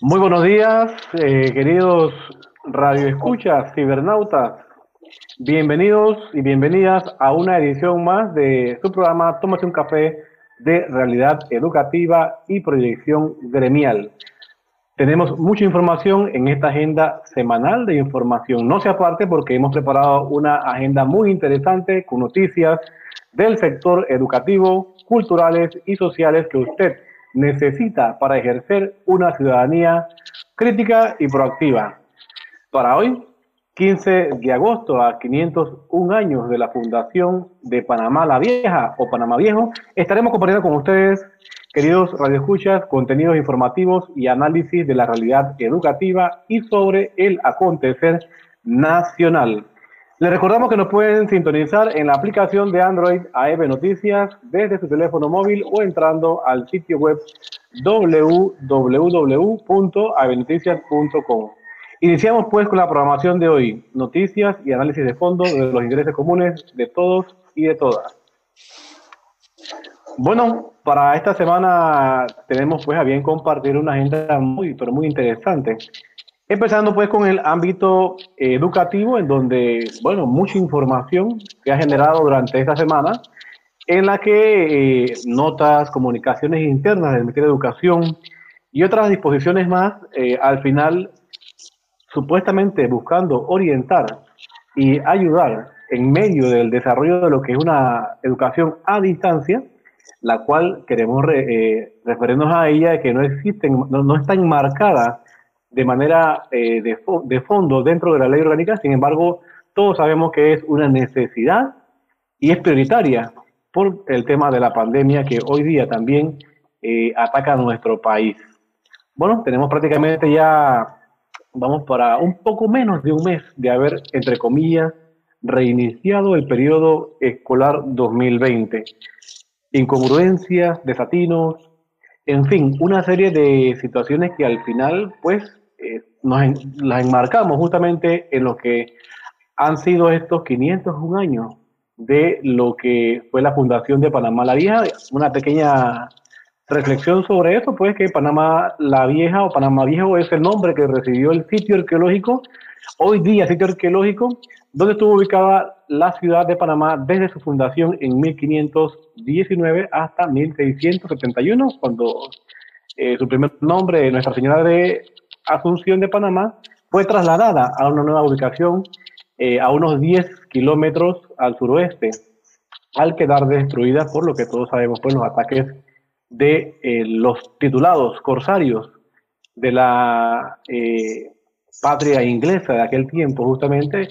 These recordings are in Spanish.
Muy buenos días, eh, queridos radioescuchas, cibernautas. Bienvenidos y bienvenidas a una edición más de su programa Tómate un café de realidad educativa y proyección gremial. Tenemos mucha información en esta agenda semanal de información. No se aparte porque hemos preparado una agenda muy interesante con noticias del sector educativo, culturales y sociales que usted necesita para ejercer una ciudadanía crítica y proactiva. Para hoy, 15 de agosto, a 501 años de la fundación de Panamá la Vieja o Panamá Viejo, estaremos compartiendo con ustedes, queridos radioescuchas, contenidos informativos y análisis de la realidad educativa y sobre el acontecer nacional. Les recordamos que nos pueden sintonizar en la aplicación de Android AEB Noticias desde su teléfono móvil o entrando al sitio web www.abenoticias.com. Iniciamos pues con la programación de hoy, noticias y análisis de fondo de los intereses comunes de todos y de todas. Bueno, para esta semana tenemos pues a bien compartir una agenda muy, pero muy interesante. Empezando pues con el ámbito educativo, en donde, bueno, mucha información se ha generado durante esta semana, en la que eh, notas, comunicaciones internas del Ministerio de Educación y otras disposiciones más, eh, al final, supuestamente buscando orientar y ayudar en medio del desarrollo de lo que es una educación a distancia, la cual queremos eh, referirnos a ella, que no existen, no, no está enmarcada de manera eh, de, de, fondo dentro de la ley orgánica, sin embargo, todos sabemos que es una necesidad y es prioritaria por el tema de la pandemia que hoy día también eh, ataca a nuestro país. Bueno, tenemos prácticamente ya, vamos para un poco menos de un mes de haber, entre comillas, reiniciado el periodo escolar 2020. Incongruencias, desatinos, en fin, una serie de situaciones que al final, pues, eh, nos las enmarcamos justamente en lo que han sido estos 501 años de lo que fue la fundación de Panamá la Vieja. Una pequeña reflexión sobre eso, pues que Panamá la Vieja o Panamá Viejo es el nombre que recibió el sitio arqueológico, hoy día sitio arqueológico, donde estuvo ubicada la ciudad de Panamá desde su fundación en 1519 hasta 1671, cuando eh, su primer nombre, Nuestra Señora de Asunción de Panamá fue trasladada a una nueva ubicación eh, a unos 10 kilómetros al suroeste, al quedar destruida por lo que todos sabemos, pues, los ataques de eh, los titulados corsarios de la eh, patria inglesa de aquel tiempo, justamente.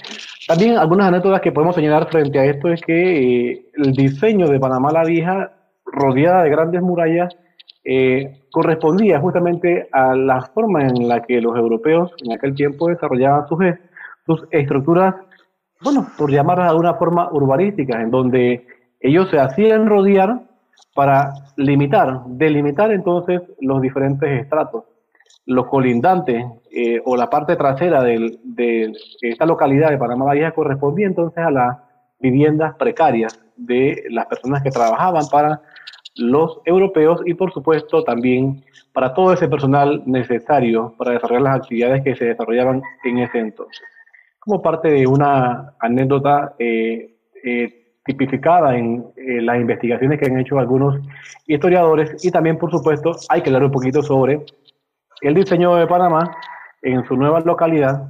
También algunas anécdotas que podemos señalar frente a esto es que el diseño de Panamá la Vieja, rodeada de grandes murallas, correspondía justamente a la forma en la que los europeos en aquel tiempo desarrollaban sus, estructuras, bueno, por llamarlas de una forma urbanística, en donde ellos se hacían rodear para limitar, delimitar entonces los diferentes estratos. Los colindantes eh, o la parte trasera de, esta localidad de Panamá Vieja correspondía entonces a las viviendas precarias de las personas que trabajaban para los europeos y por supuesto también para todo ese personal necesario para desarrollar las actividades que se desarrollaban en ese entonces. Como parte de una anécdota eh, eh, tipificada en eh, las investigaciones que han hecho algunos historiadores y también por supuesto hay que hablar un poquito sobre el diseño de Panamá en su nueva localidad.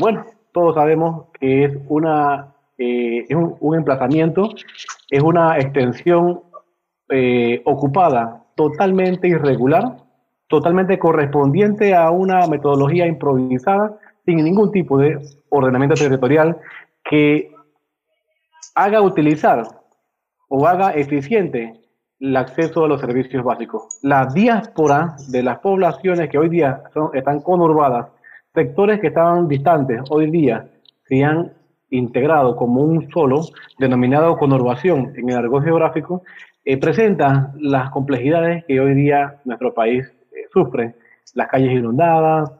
bueno, todos sabemos que es, una, es un, un emplazamiento, es una extensión eh, ocupada totalmente irregular, totalmente correspondiente a una metodología improvisada, sin ningún tipo de ordenamiento territorial que haga utilizar o haga eficiente el acceso a los servicios básicos. La diáspora de las poblaciones que hoy día están conurbadas, sectores que estaban distantes, hoy día se han integrado como un solo, denominado conurbación en el argot geográfico, eh, presenta las complejidades que hoy día nuestro país eh, sufre. Las calles inundadas,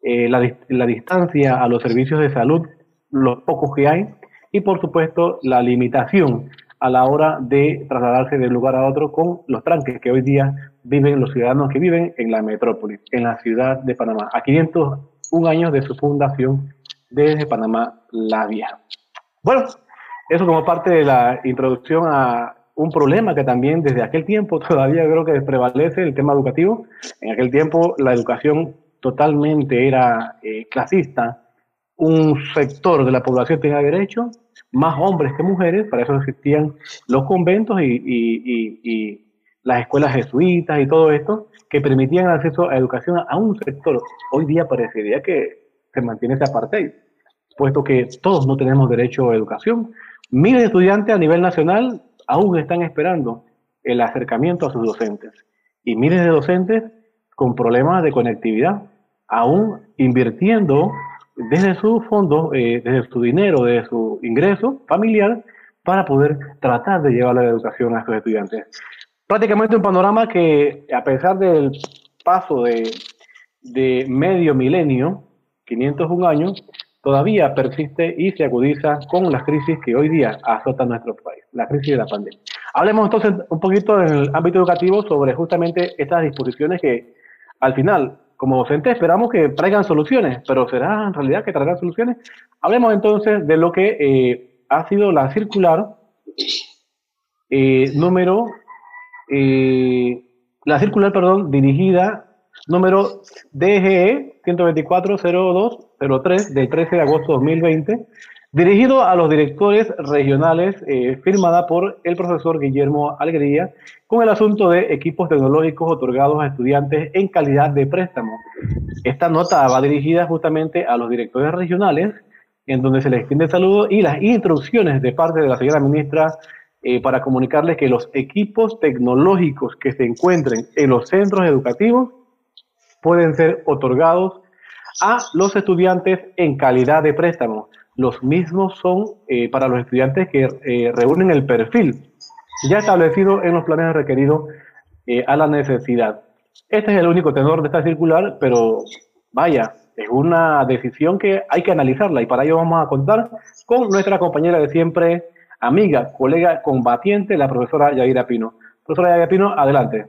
eh, la, la, distancia a los servicios de salud, los pocos que hay, y por supuesto la limitación a la hora de trasladarse de un lugar a otro con los tranques que hoy día viven los ciudadanos que viven en la metrópolis, en la ciudad de Panamá, a 501 años de su fundación desde Panamá la Vieja. Bueno, eso como parte de la introducción a un problema que también desde aquel tiempo todavía creo que prevalece el tema educativo. En aquel tiempo la educación totalmente era eh, clasista. Un sector de la población tenía derecho, más hombres que mujeres, para eso existían los conventos y, y, y, las escuelas jesuitas y todo esto, que permitían el acceso a educación a un sector. Hoy día parecería que se mantiene ese apartheid, puesto que todos no tenemos derecho a educación. Miles de estudiantes a nivel nacional aún están esperando el acercamiento a sus docentes. Y miles de docentes con problemas de conectividad, aún invirtiendo desde su fondo, eh, desde su dinero, desde su ingreso familiar, para poder tratar de llevar la educación a estos estudiantes. Prácticamente un panorama que, a pesar del paso de, de medio milenio, 501 años, todavía persiste y se agudiza con las crisis que hoy día azotan nuestro país, la crisis de la pandemia. Hablemos entonces un poquito en el ámbito educativo sobre justamente estas disposiciones que al final, como docentes, esperamos que traigan soluciones, pero ¿será en realidad que traigan soluciones? Hablemos entonces de lo que eh, ha sido la circular eh, número, eh, la circular, perdón, dirigida número DGE 1240203 del 13 de agosto de 2020, dirigido a los directores regionales, eh, firmada por el profesor Guillermo Alegría, con el asunto de equipos tecnológicos otorgados a estudiantes en calidad de préstamo. Esta nota va dirigida justamente a los directores regionales, en donde se les extiende el saludo y las instrucciones de parte de la señora ministra eh, para comunicarles que los equipos tecnológicos que se encuentren en los centros educativos pueden ser otorgados a los estudiantes en calidad de préstamo. Los mismos son eh, para los estudiantes que eh, reúnen el perfil ya establecido en los planes requeridos eh, a la necesidad. Este es el único tenor de esta circular, pero vaya, es una decisión que hay que analizarla y para ello vamos a contar con nuestra compañera de siempre, amiga, colega combatiente, la profesora Yaira Pino. Profesora Yaira Pino, adelante.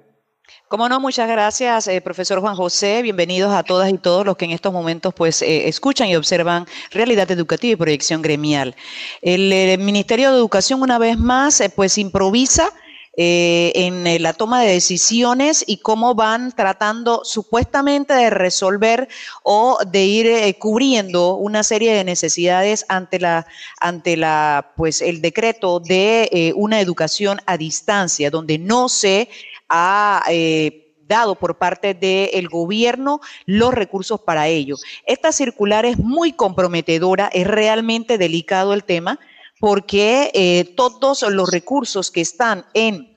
Como no, muchas gracias, eh, profesor Juan José. Bienvenidos a todas y todos los que en estos momentos pues eh, escuchan y observan realidad educativa y proyección gremial. El, eh, Ministerio de Educación una vez más pues improvisa en la toma de decisiones y cómo van tratando supuestamente de resolver o de ir cubriendo una serie de necesidades ante la ante la pues el decreto de una educación a distancia donde no se ha eh, dado por parte del gobierno los recursos para ello. Esta circular es muy comprometedora, es realmente delicado el tema, porque eh, todos los recursos que están en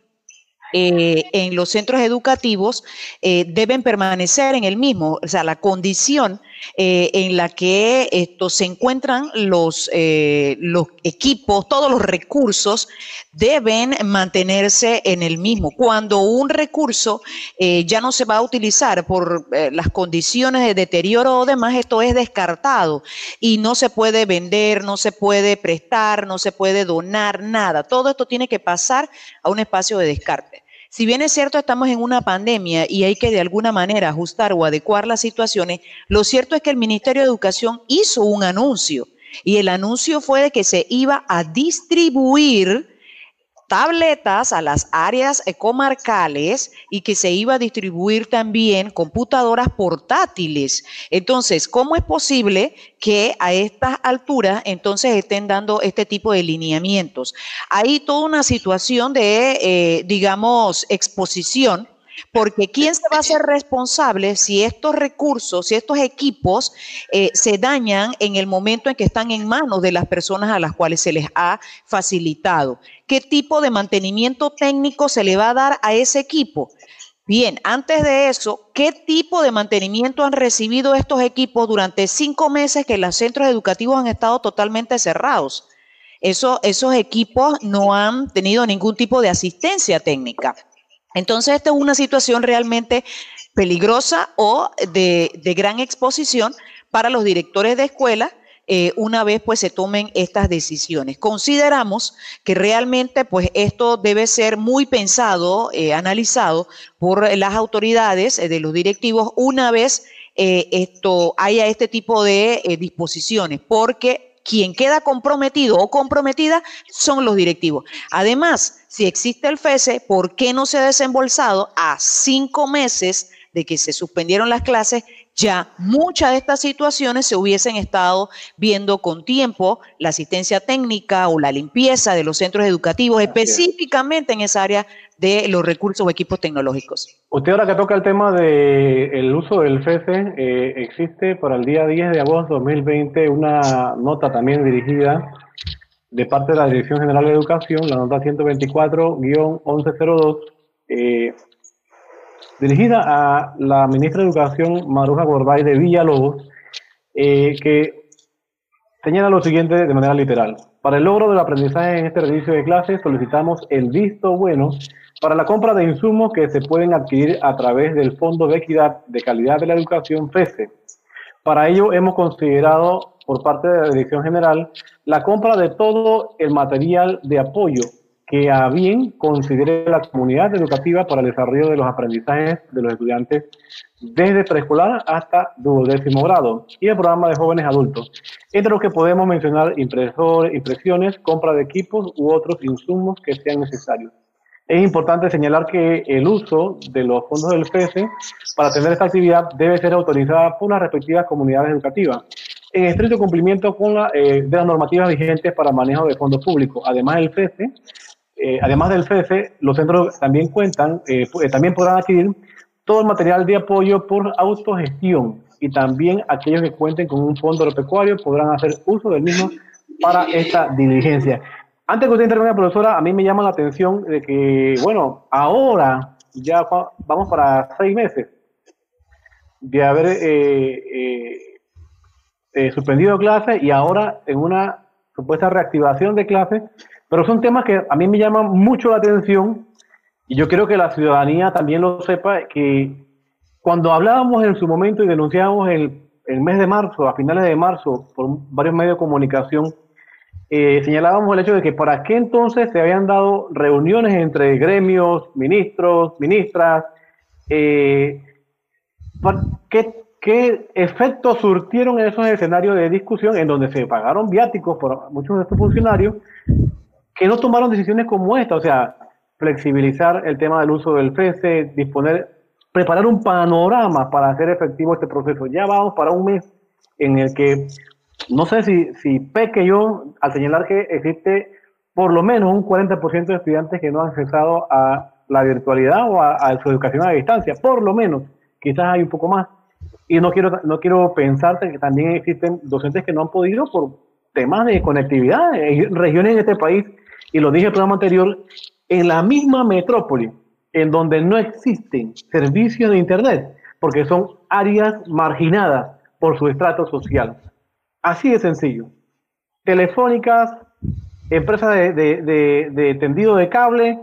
eh, en los centros educativos deben permanecer en el mismo, o sea, la condición eh, en la que esto, se encuentran los, eh, los equipos, todos los recursos deben mantenerse en el mismo. Cuando un recurso eh, ya no se va a utilizar por las condiciones de deterioro o demás, esto es descartado y no se puede vender, no se puede prestar, no se puede donar, nada. Todo esto tiene que pasar a un espacio de descarte. Si bien es cierto estamos en una pandemia y hay que de alguna manera ajustar o adecuar las situaciones, lo cierto es que el Ministerio de Educación hizo un anuncio y el anuncio fue de que se iba a distribuir tabletas a las áreas comarcales y que se iba a distribuir también computadoras portátiles. Entonces, ¿cómo es posible que a estas alturas entonces estén dando este tipo de lineamientos? Hay toda una situación de, eh, digamos, exposición porque ¿quién se va a hacer responsable si estos recursos, si estos equipos eh, se dañan en el momento en que están en manos de las personas a las cuales se les ha facilitado? ¿Qué tipo de mantenimiento técnico se le va a dar a ese equipo? Bien, antes de eso, ¿qué tipo de mantenimiento han recibido estos equipos durante cinco meses que los centros educativos han estado totalmente cerrados? Eso, esos equipos no han tenido ningún tipo de asistencia técnica. Entonces, esta es una situación realmente peligrosa o de, gran exposición para los directores de escuela eh, una vez pues se tomen estas decisiones. Consideramos que realmente pues esto debe ser muy pensado, eh, analizado por las autoridades de los directivos una vez esto haya este tipo de disposiciones, porque quien queda comprometido o comprometida son los directivos. Además, si existe el FESE, ¿por qué no se ha desembolsado a cinco meses de que se suspendieron las clases ya muchas de estas situaciones se hubiesen estado viendo con tiempo la asistencia técnica o la limpieza de los centros educativos, específicamente en esa área de los recursos o equipos tecnológicos. Usted ahora que toca el tema del uso del FESE, eh, existe para el día 10 de agosto de 2020 una nota también dirigida de parte de la Dirección General de Educación, la nota 124-1102, eh, dirigida a la ministra de Educación, Maruja Gorbay de Villalobos, eh, que señala lo siguiente de manera literal. Para el logro del aprendizaje en este servicio de clases solicitamos el visto bueno para la compra de insumos que se pueden adquirir a través del Fondo de Equidad de Calidad de la Educación FESE. Para ello hemos considerado por parte de la Dirección General la compra de todo el material de apoyo que a bien considere la comunidad educativa para el desarrollo de los aprendizajes de los estudiantes desde preescolar hasta duodécimo grado y el programa de jóvenes adultos, entre los que podemos mencionar impresores, impresiones, compra de equipos u otros insumos que sean necesarios. Es importante señalar que el uso de los fondos del FESE para tener esta actividad debe ser autorizada por las respectivas comunidades educativas, en estricto cumplimiento con eh, de las normativas vigentes para manejo de fondos públicos. Además, el FESE eh, además del FEFE, los centros también cuentan, eh, eh, también podrán adquirir todo el material de apoyo por autogestión y también aquellos que cuenten con un fondo agropecuario podrán hacer uso del mismo para esta diligencia. Antes que usted intervenga, profesora, a mí me llama la atención de que, bueno, ahora ya vamos para seis meses de haber suspendido clases y ahora en una supuesta reactivación de clases pero son temas que a mí me llaman mucho la atención y yo creo que la ciudadanía también lo sepa, que cuando hablábamos en su momento y denunciábamos el, el mes de marzo, a finales de marzo, por varios medios de comunicación, eh, señalábamos el hecho de que para qué entonces se habían dado reuniones entre gremios, ministros, ministras, eh, ¿qué, ¿qué efectos surtieron esos escenarios de discusión en donde se pagaron viáticos por muchos de estos funcionarios que no tomaron decisiones como esta, o sea, flexibilizar el tema del uso del FESE, disponer, preparar un panorama para hacer efectivo este proceso. Ya vamos para un mes en el que no sé si, si peque yo al señalar que existe por lo menos un 40% de estudiantes que no han accesado a la virtualidad o a, su educación a distancia, por lo menos, quizás hay un poco más. Y no quiero, no quiero pensar que también existen docentes que no han podido por temas de conectividad. Regiones en este país y lo dije en el programa anterior, en la misma metrópoli, en donde no existen servicios de Internet, porque son áreas marginadas por su estrato social. Así de sencillo. Telefónicas, empresas de, tendido de cable,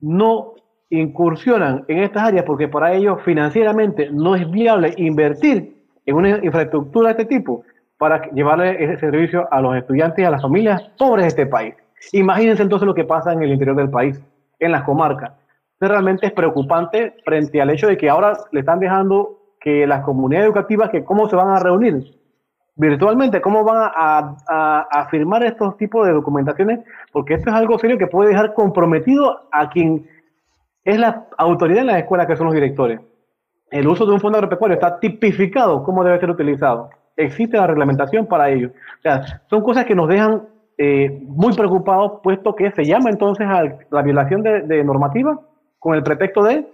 no incursionan en estas áreas porque para ellos financieramente no es viable invertir en una infraestructura de este tipo para llevarle ese servicio a los estudiantes y a las familias pobres de este país. Imagínense entonces lo que pasa en el interior del país, en las comarcas. Realmente es preocupante frente al hecho de que ahora le están dejando que las comunidades educativas, que cómo se van a reunir virtualmente, cómo van a, a, firmar estos tipos de documentaciones, porque esto es algo serio que puede dejar comprometido a quien es la autoridad en la escuela, que son los directores. El uso de un fondo agropecuario está tipificado cómo debe ser utilizado. Existe la reglamentación para ello. O sea, son cosas que nos dejan eh, muy preocupados, puesto que se llama entonces a la violación de, normativa con el pretexto de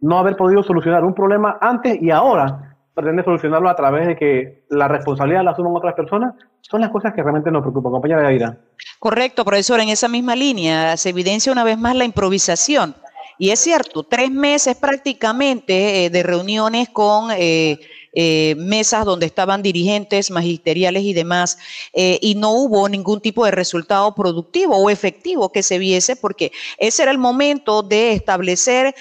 no haber podido solucionar un problema antes y ahora pretende solucionarlo a través de que la responsabilidad la asuman otras personas, son las cosas que realmente nos preocupan. Compañera Aira. Correcto, profesor, en esa misma línea se evidencia una vez más la improvisación. Y es cierto, tres meses prácticamente eh, de reuniones con eh, eh, mesas donde estaban dirigentes magisteriales y demás, eh, y no hubo ningún tipo de resultado productivo o efectivo que se viese, porque ese era el momento de establecer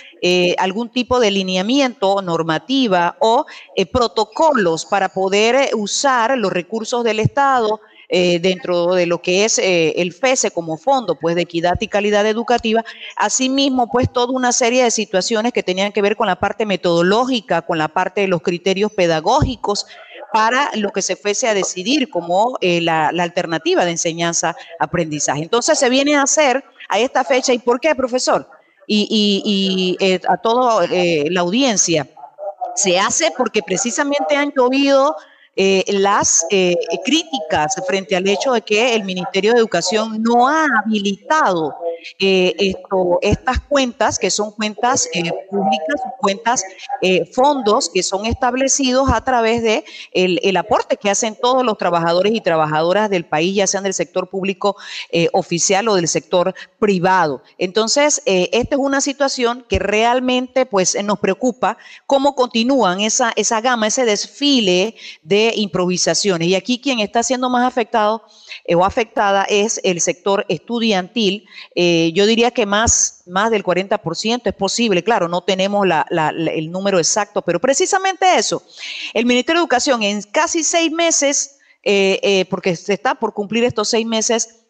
algún tipo de lineamiento, normativa o protocolos para poder usar los recursos del Estado eh, dentro de lo que es eh, el FESE como fondo pues de equidad y calidad educativa, asimismo pues toda una serie de situaciones que tenían que ver con la parte metodológica, con la parte de los criterios pedagógicos para lo que se fuese a decidir como eh, la, alternativa de enseñanza-aprendizaje. Entonces se viene a hacer a esta fecha, ¿y por qué, profesor? Y, a toda la audiencia, se hace porque precisamente han llovido eh, las eh, críticas frente al hecho de que el Ministerio de Educación no ha habilitado eh, esto, estas cuentas, que son cuentas públicas, cuentas, fondos que son establecidos a través de el, aporte que hacen todos los trabajadores y trabajadoras del país, ya sean del sector público oficial o del sector privado. Entonces, esta es una situación que realmente pues, nos preocupa, cómo continúan esa, esa gama, ese desfile de improvisaciones. Y aquí quien está siendo más afectado eh, o afectada es el sector estudiantil. Eh, yo diría que más, más del 40% es posible. Claro, no tenemos el número exacto, pero precisamente eso. El Ministerio de Educación en casi seis meses, eh, porque se está por cumplir estos seis meses,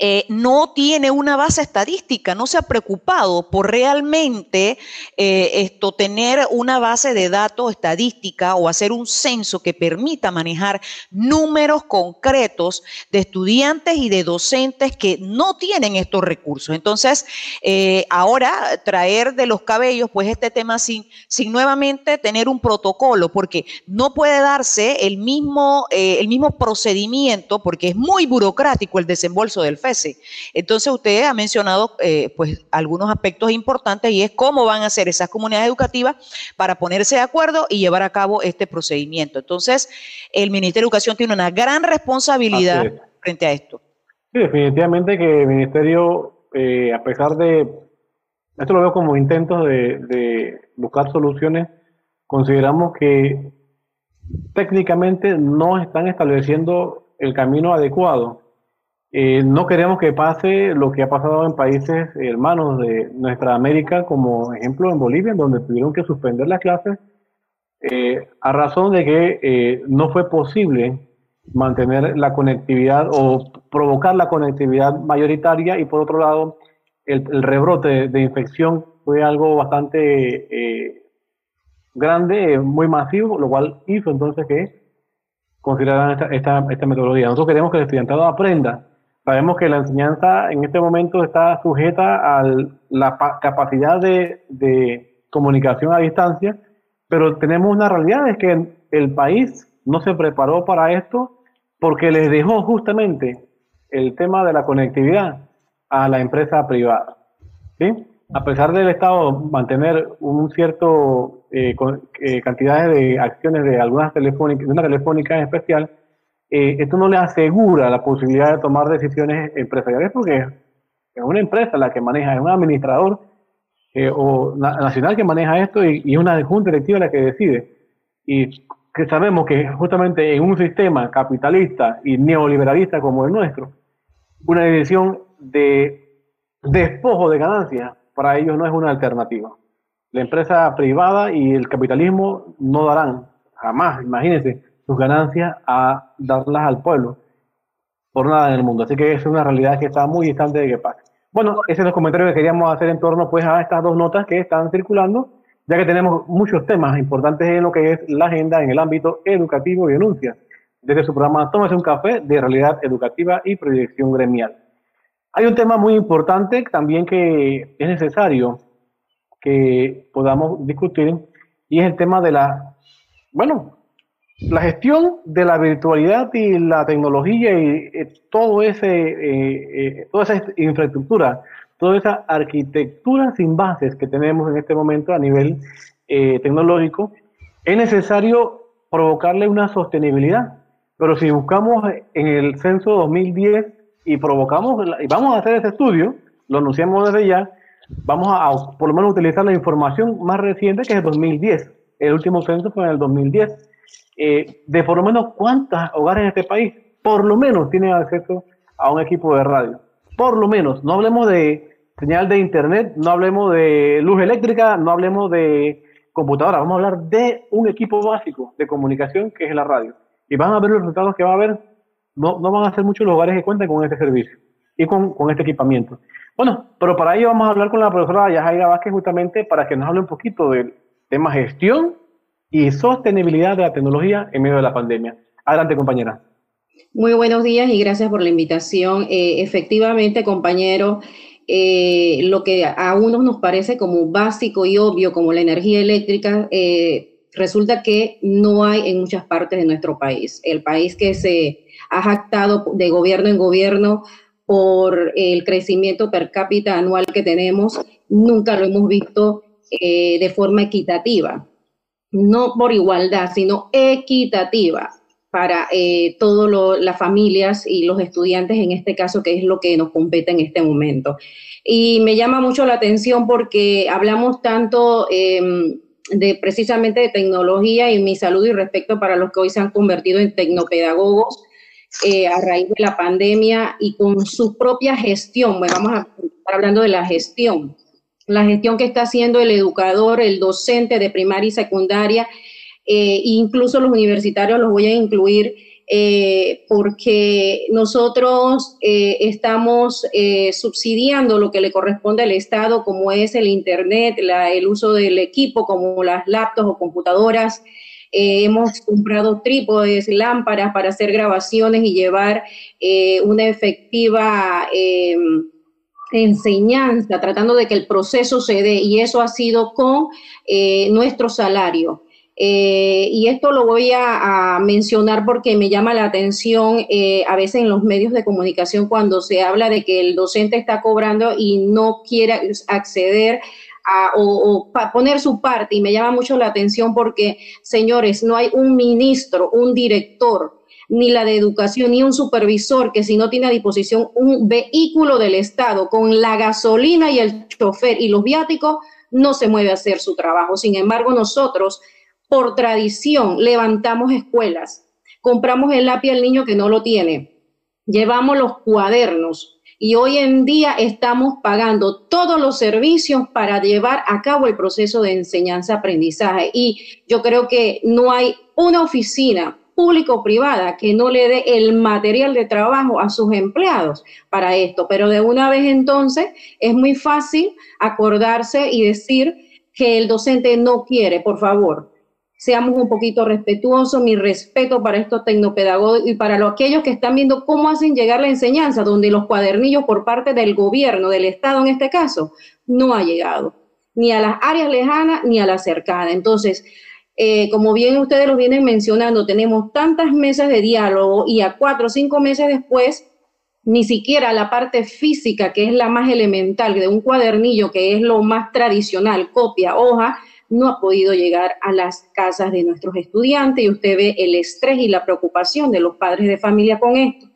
eh, no tiene una base estadística, no se ha preocupado por realmente eh, esto, tener una base de datos estadística o hacer un censo que permita manejar números concretos de estudiantes y de docentes que no tienen estos recursos. Entonces, eh, ahora traer de los cabellos, pues este tema sin, sin nuevamente tener un protocolo, porque no puede darse el mismo, el mismo procedimiento, porque es muy burocrático el desembolso del entonces usted ha mencionado eh, pues algunos aspectos importantes y es cómo van a ser esas comunidades educativas para ponerse de acuerdo y llevar a cabo este procedimiento. Entonces, el Ministerio de Educación tiene una gran responsabilidad frente a esto. Sí, definitivamente que el Ministerio, eh, a pesar de, esto lo veo como intentos de buscar soluciones, consideramos que técnicamente no están estableciendo el camino adecuado eh, no queremos que pase lo que ha pasado en países hermanos de nuestra América, como ejemplo en Bolivia, donde tuvieron que suspender las clases eh, a razón de que eh, no fue posible mantener la conectividad o provocar la conectividad mayoritaria y por otro lado el, rebrote de, infección fue algo bastante grande, muy masivo, lo cual hizo entonces que consideraran esta, esta, esta metodología. Nosotros queremos que el estudiantado aprenda Sabemos que la enseñanza en este momento está sujeta a la capacidad de, comunicación a distancia, pero tenemos una realidad, es que el país no se preparó para esto porque les dejó justamente el tema de la conectividad a la empresa privada. ¿sí? A pesar del Estado mantener un cierto eh, eh, cantidad de acciones de algunas telefónicas, una telefónica en especial, eh, esto no le asegura la posibilidad de tomar decisiones empresariales porque es una empresa la que maneja, es un administrador eh, o nacional que maneja esto y, es una junta directiva la que decide. Y que sabemos que justamente en un sistema capitalista y neoliberalista como el nuestro, una decisión de despojo de ganancias para ellos no es una alternativa. La empresa privada y el capitalismo no darán jamás, imagínense, sus ganancias a darlas al pueblo por nada en el mundo. Así que es una realidad que está muy distante de que pase. Bueno, ese es el comentario que queríamos hacer en torno pues, a estas dos notas que están circulando, ya que tenemos muchos temas importantes en lo que es la agenda en el ámbito educativo y denuncias, desde su programa Tómese un café de realidad educativa y proyección gremial. Hay un tema muy importante también que es necesario que podamos discutir y es el tema de la, bueno, la gestión de la virtualidad y la tecnología y eh, todo ese, eh, eh, toda esa infraestructura, toda esa arquitectura sin bases que tenemos en este momento a nivel tecnológico, es necesario provocarle una sostenibilidad. Pero si buscamos en el censo 2010 y provocamos, y vamos a hacer ese estudio, lo anunciamos desde ya, vamos a por lo menos utilizar la información más reciente que es el 2010 el último censo fue en el 2010. Eh, de por lo menos cuántos hogares en este país, por lo menos tienen acceso a un equipo de radio. Por lo menos, no hablemos de señal de internet, no hablemos de luz eléctrica, no hablemos de computadora, vamos a hablar de un equipo básico de comunicación que es la radio. Y van a ver los resultados que va a haber, no, no van a ser muchos los hogares que cuentan con este servicio y con, con este equipamiento. Bueno, pero para ello vamos a hablar con la profesora Yajaira Vázquez justamente para que nos hable un poquito del tema gestión y sostenibilidad de la tecnología en medio de la pandemia. Adelante, compañera. Muy buenos días y gracias por la invitación. Eh, efectivamente, compañero, eh, lo que a unos nos parece como básico y obvio, como la energía eléctrica, eh, resulta que no hay en muchas partes de nuestro país. El país que se ha jactado de gobierno en gobierno por el crecimiento per cápita anual que tenemos, nunca lo hemos visto de forma equitativa, no por igualdad, sino equitativa para eh, todas las familias y los estudiantes en este caso, que es lo que nos compete en este momento. Y me llama mucho la atención porque hablamos tanto em, de precisamente de tecnología y mi salud y respeto para los que hoy se han convertido en tecnopedagogos eh, a raíz de la pandemia y con su propia gestión. Bueno, vamos a estar hablando de la gestión. La gestión que está haciendo el educador, el docente de primaria y secundaria eh, incluso los universitarios los voy a incluir eh, porque nosotros eh, estamos subsidiando lo que le corresponde al Estado, como es el Internet, el uso del equipo, como las laptops o computadoras. hemos comprado trípodes, lámparas para hacer grabaciones y llevar una efectiva enseñanza, tratando de que el proceso se dé, y eso ha sido con nuestro salario. Eh, y esto lo voy a, mencionar porque me llama la atención eh, a veces en los medios de comunicación cuando se habla de que el docente está cobrando y no quiere acceder a, o, poner su parte. Y me llama mucho la atención porque, señores, no hay un ministro, un director, ni la de educación, ni un supervisor que si no tiene a disposición un vehículo del Estado con la gasolina y el chofer y los viáticos, no se mueve a hacer su trabajo. Sin embargo, nosotros por tradición levantamos escuelas, compramos el lápiz al niño que no lo tiene, llevamos los cuadernos y hoy en día estamos pagando todos los servicios para llevar a cabo el proceso de enseñanza-aprendizaje. Y yo creo que no hay una oficina público privada que no le dé el material de trabajo a sus empleados para esto. Pero de una vez entonces es muy fácil acordarse y decir que el docente no quiere, por favor, seamos un poquito respetuosos, mi respeto para estos tecnopedagogos y para los, aquellos que están viendo cómo hacen llegar la enseñanza, donde los cuadernillos por parte del gobierno, del Estado en este caso, no ha llegado, ni a las áreas lejanas ni a las cercanas. Entonces, eh, como bien ustedes lo vienen mencionando, tenemos tantas mesas de diálogo y a cuatro o cinco meses después, ni siquiera la parte física, que es la más elemental de un cuadernillo, que es lo más tradicional, copia, hoja, no ha podido llegar a las casas de nuestros estudiantes y usted ve el estrés y la preocupación de los padres de familia con esto.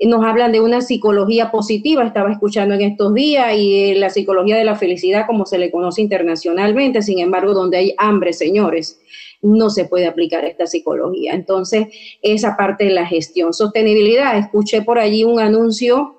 Nos hablan de una psicología positiva, estaba escuchando en estos días, y la psicología de la felicidad, como se le conoce internacionalmente, sin embargo, donde hay hambre, señores, no se puede aplicar esta psicología. Entonces, esa parte de la gestión. Sostenibilidad, escuché por allí un anuncio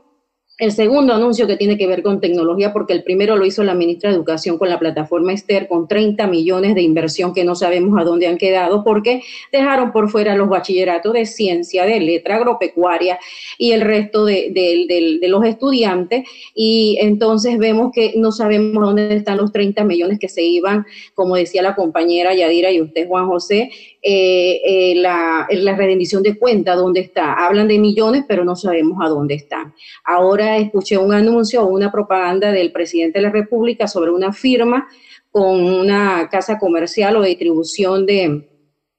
el segundo anuncio que tiene que ver con tecnología, porque el primero lo hizo la ministra de Educación con la plataforma Esther, con 30 millones de inversión que no sabemos a dónde han quedado, porque dejaron por fuera los bachilleratos de ciencia, de letra, agropecuaria y el resto de, los estudiantes. Y entonces vemos que no sabemos dónde están los 30 millones que se iban, como decía la compañera Yadira y usted, Juan José, eh, eh, la, la rendición de cuenta, ¿dónde está? Hablan de millones, pero no sabemos a dónde están. Ahora escuché un anuncio o una propaganda del presidente de la República sobre una firma con una casa comercial o distribución de,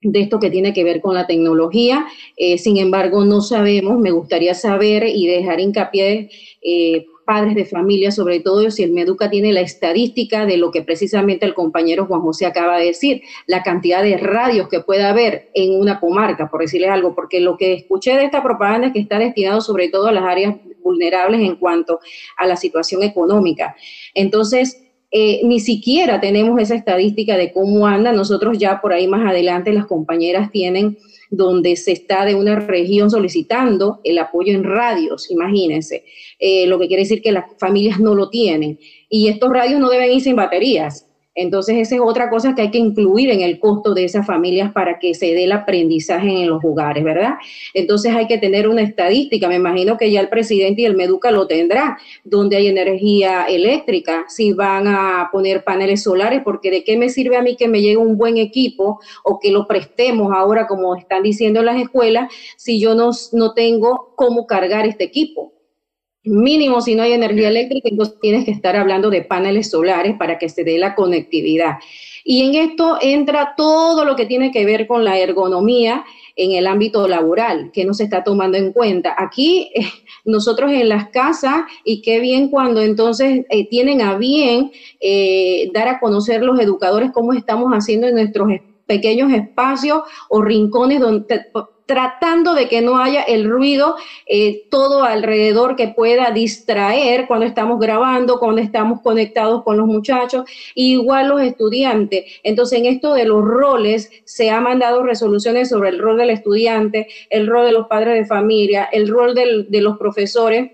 de esto que tiene que ver con la tecnología. Eh, sin embargo, no sabemos, me gustaría saber y dejar hincapié eh, padres de familia, sobre todo si el Meduca tiene la estadística de lo que precisamente el compañero Juan José acaba de decir, la cantidad de radios que puede haber en una comarca, por decirles algo, porque lo que escuché de esta propaganda es que está destinado sobre todo a las áreas vulnerables en cuanto a la situación económica. Entonces, eh, ni siquiera tenemos esa estadística de cómo anda. Nosotros ya por ahí más adelante las compañeras tienen donde se está de una región solicitando el apoyo en radios, imagínense, eh, lo que quiere decir que las familias no lo tienen. Y estos radios no deben ir sin baterías. Entonces, esa es otra cosa que hay que incluir en el costo de esas familias para que se dé el aprendizaje en los hogares, ¿verdad? Entonces, hay que tener una estadística. Me imagino que ya el presidente y el Meduca lo tendrá, donde hay energía eléctrica, si van a poner paneles solares, porque de qué me sirve a mí que me llegue un buen equipo o que lo prestemos ahora, como están diciendo las escuelas, si yo no, no tengo cómo cargar este equipo mínimo si no hay energía eléctrica, entonces tienes que estar hablando de paneles solares para que se dé la conectividad. Y en esto entra todo lo que tiene que ver con la ergonomía en el ámbito laboral, que no se está tomando en cuenta. Aquí eh, nosotros en las casas, y qué bien cuando entonces eh, tienen a bien eh, dar a conocer los educadores cómo estamos haciendo en nuestros pequeños espacios o rincones donde tratando de que no haya el ruido eh, todo alrededor que pueda distraer cuando estamos grabando, cuando estamos conectados con los muchachos, igual los estudiantes. Entonces, en esto de los roles, se han mandado resoluciones sobre el rol del estudiante, el rol de los padres de familia, el rol de los profesores,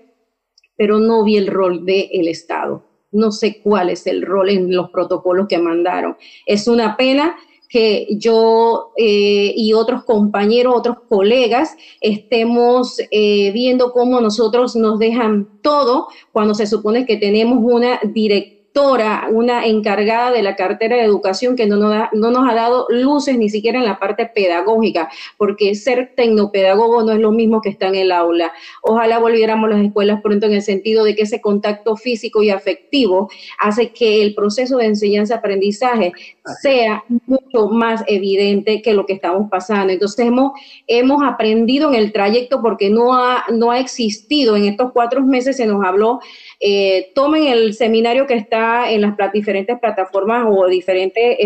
pero no vi el rol del Estado. No sé cuál es el rol en los protocolos que mandaron. Es una pena que yo eh, y otros compañeros, otros colegas, estemos eh, viendo cómo nosotros nos dejan todo cuando se supone que tenemos una directiva una encargada de la cartera de educación que no nos, no nos ha dado luces ni siquiera en la parte pedagógica, porque ser tecnopedagogo no es lo mismo que estar en el aula. Ojalá volviéramos a las escuelas pronto en el sentido de que ese contacto físico y afectivo hace que el proceso de enseñanza-aprendizaje sea mucho más evidente que lo que estamos pasando. Entonces hemos, hemos aprendido en el trayecto porque no ha, no ha existido. En estos cuatro meses se nos habló eh, tomen el seminario que está en las diferentes plataformas o diferentes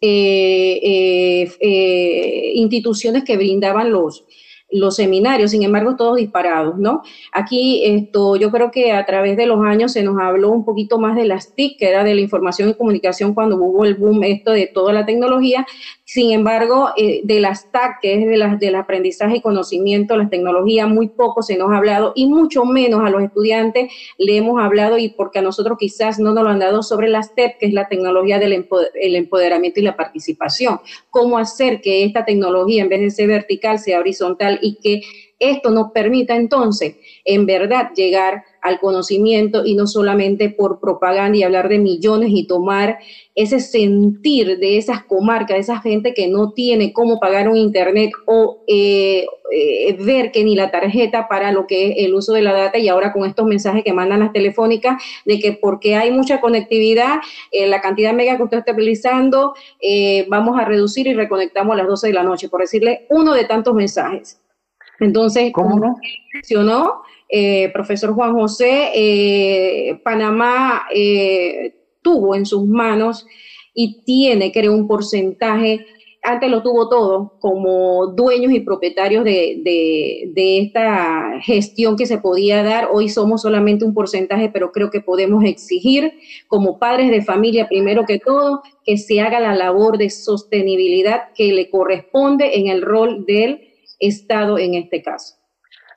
eh, eh, instituciones que brindaban los, los seminarios, sin embargo, todos disparados, ¿no? Aquí esto, yo creo que a través de los años se nos habló un poquito más de las TIC, que era de la información y comunicación cuando hubo el boom esto de toda la tecnología, sin embargo, eh, de las TAC, que es de las, del aprendizaje y conocimiento, las tecnologías, muy poco se nos ha hablado y mucho menos a los estudiantes le hemos hablado y porque a nosotros quizás no nos lo han dado sobre las TEP, que es la tecnología del empoderamiento y la participación. Cómo hacer que esta tecnología, en vez de ser vertical, sea horizontal y que esto nos permita entonces, en verdad, llegar al conocimiento y no solamente por propaganda y hablar de millones y tomar ese sentir de esas comarcas, de esa gente que no tiene cómo pagar un internet o eh, eh, ver que ni la tarjeta para lo que es el uso de la data y ahora con estos mensajes que mandan las telefónicas de que porque hay mucha conectividad, eh, la cantidad mega que usted está utilizando, vamos a reducir y reconectamos a las 12 de la noche, por decirle uno de tantos mensajes. Entonces, ¿cómo no? Eh, profesor Juan José, eh, Panamá eh, tuvo en sus manos y tiene, creo, un porcentaje, antes lo tuvo todo, como dueños y propietarios de, de, esta gestión que se podía dar. Hoy somos solamente un porcentaje, pero creo que podemos exigir como padres de familia, primero que todo, que se haga la labor de sostenibilidad que le corresponde en el rol del Estado en este caso.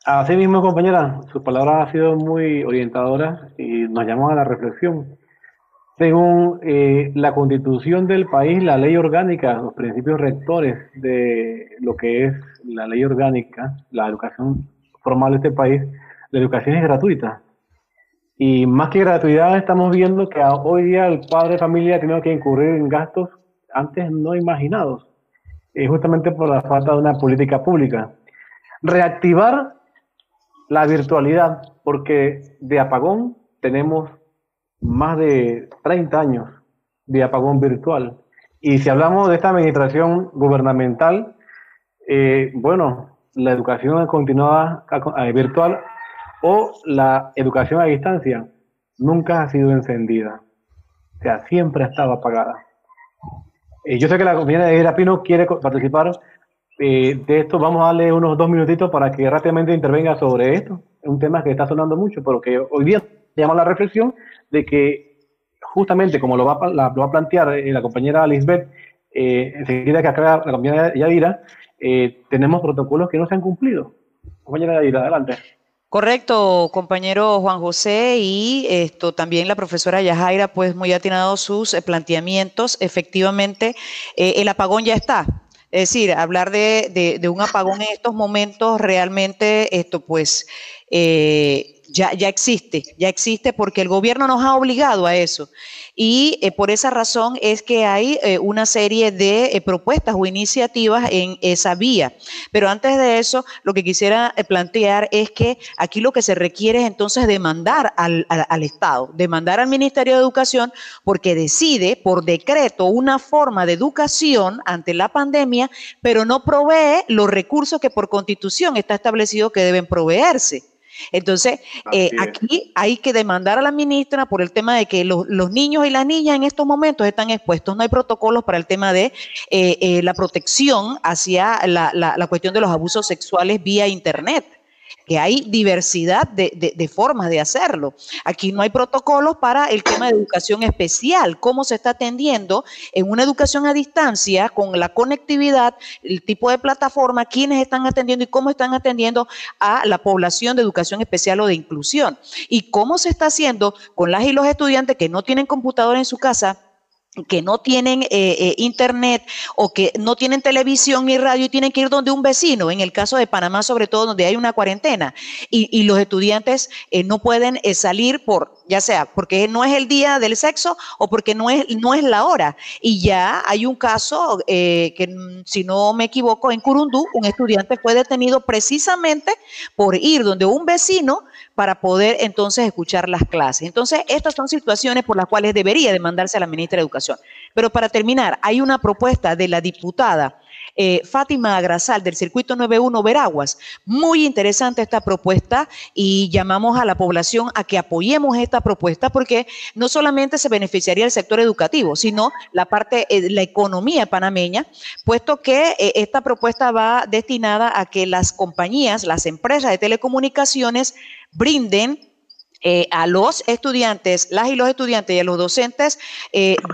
Así mismo, compañera, su palabra ha sido muy orientadora y nos llama a la reflexión. Según eh, la constitución del país, la ley orgánica, los principios rectores de lo que es la ley orgánica, la educación formal de este país, la educación es gratuita. Y más que gratuidad, estamos viendo que hoy día el padre de familia tiene que incurrir en gastos antes no imaginados y justamente por la falta de una política pública. Reactivar la virtualidad, porque de apagón tenemos más de 30 años de apagón virtual. Y si hablamos de esta administración gubernamental, eh, bueno, la educación continuada virtual o la educación a distancia nunca ha sido encendida. O sea, siempre ha estado apagada. Eh, yo sé que la compañera de Pino quiere participar eh, de esto. Vamos a darle unos dos minutitos para que rápidamente intervenga sobre esto. Es un tema que está sonando mucho, pero que hoy día llama la reflexión de que justamente como lo va, lo va a plantear eh, la compañera Lisbeth, eh, enseguida que acaba la compañera Yadira, eh, tenemos protocolos que no se han cumplido. Compañera Yadira, adelante. Correcto, compañero Juan José, y esto también la profesora Yajaira, pues muy atinado sus planteamientos. Efectivamente, el apagón ya está. Es decir, hablar de, de, un apagón en estos momentos realmente, esto pues, eh, ya, ya existe, ya existe porque el gobierno nos ha obligado a eso. Y eh, por esa razón es que hay eh, una serie de eh, propuestas o iniciativas en esa vía. Pero antes de eso, lo que quisiera plantear es que aquí lo que se requiere es entonces demandar al, al Estado, demandar al Ministerio de Educación porque decide por decreto una forma de educación ante la pandemia, pero no provee los recursos que por constitución está establecido que deben proveerse. Entonces, eh, aquí hay que demandar a la ministra por el tema de que los, niños y las niñas en estos momentos están expuestos. No hay protocolos para el tema de eh, eh, la protección hacia la cuestión de los abusos sexuales vía Internet que hay diversidad de, formas de hacerlo. Aquí no hay protocolos para el tema de educación especial, cómo se está atendiendo en una educación a distancia con la conectividad, el tipo de plataforma, quiénes están atendiendo y cómo están atendiendo a la población de educación especial o de inclusión. Y cómo se está haciendo con las y los estudiantes que no tienen computadora en su casa que no tienen eh, eh, internet o que no tienen televisión ni radio y tienen que ir donde un vecino, en el caso de Panamá sobre todo donde hay una cuarentena y, los estudiantes eh, no pueden salir por ya sea porque no es el día del sexo o porque no es, no es la hora. Y ya hay un caso que, mm, si no me equivoco, en Curundú, un estudiante fue detenido precisamente por ir donde un vecino para poder entonces escuchar las clases. Entonces, estas son situaciones por las cuales debería demandarse a la ministra de Educación. Pero para terminar, hay una propuesta de la diputada eh, Fátima Agrasal del Circuito 91 Veraguas. Muy interesante esta propuesta y llamamos a la población a que apoyemos esta propuesta porque no solamente se beneficiaría el sector educativo, sino la parte, de la economía panameña, puesto que eh, esta propuesta va destinada a que las compañías, las empresas de telecomunicaciones brinden eh, a los estudiantes, las y los estudiantes y a los docentes,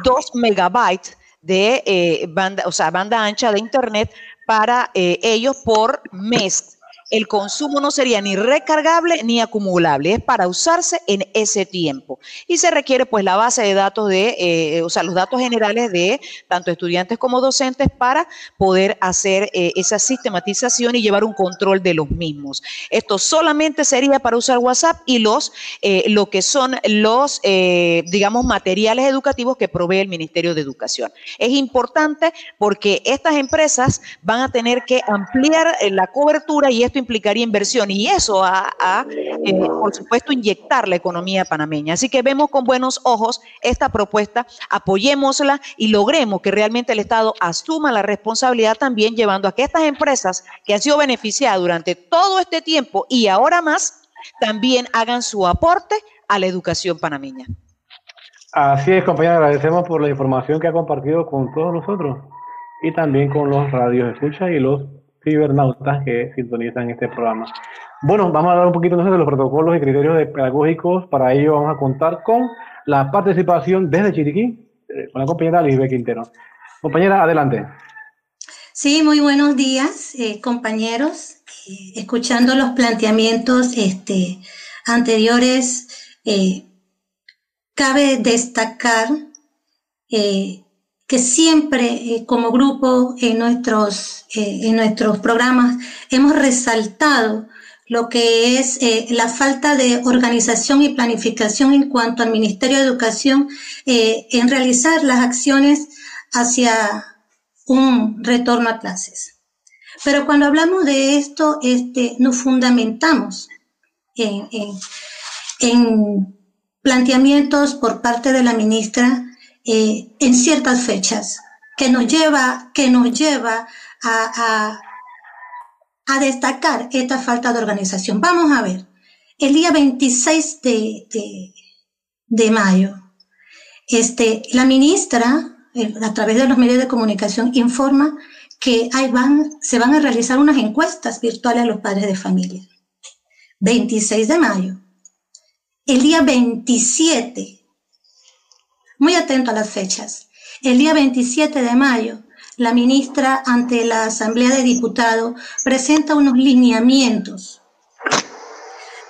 dos megabytes de eh, banda, o sea, banda ancha de Internet para eh, ellos por mes el consumo no sería ni recargable ni acumulable, es para usarse en ese tiempo. Y se requiere pues la base de datos de, eh, o sea, los datos generales de tanto estudiantes como docentes para poder hacer eh, esa sistematización y llevar un control de los mismos. Esto solamente sería para usar WhatsApp y los, eh, lo que son los, digamos, materiales educativos que provee el Ministerio de Educación. Es importante porque estas empresas van a tener que ampliar la cobertura y esto implicaría inversión y eso a, eh, por supuesto, inyectar la economía panameña. Así que vemos con buenos ojos esta propuesta, apoyémosla y logremos que realmente el Estado asuma la responsabilidad también llevando a que estas empresas que han sido beneficiadas durante todo este tiempo y ahora más, también hagan su aporte a la educación panameña. Así es, compañera, agradecemos por la información que ha compartido con todos nosotros y también con los radios escucha y los cibernautas que sintonizan este programa. Bueno, vamos a hablar un poquito entonces de los protocolos y criterios pedagógicos. Para ello vamos a contar con la participación desde Chiriquí, eh, con la compañera Lisbeth Quintero. Compañera, adelante. Sí, muy buenos días, eh, compañeros. Eh, escuchando los planteamientos este, anteriores, cabe destacar que siempre eh, como grupo en nuestros, eh, en nuestros programas hemos resaltado lo que es eh, la falta de organización y planificación en cuanto al Ministerio de Educación en realizar las acciones hacia un retorno a clases. Pero cuando hablamos de esto, este, nos fundamentamos en, en planteamientos por parte de la ministra eh, en ciertas fechas, que nos lleva, que nos lleva a, destacar esta falta de organización. Vamos a ver, el día 26 de, de, mayo, este, la ministra, a través de los medios de comunicación, informa que se van a realizar unas encuestas virtuales a los padres de familia. 26 de mayo. El día 27 muy atento a las fechas. El día 27 de mayo, la ministra ante la Asamblea de Diputados presenta unos lineamientos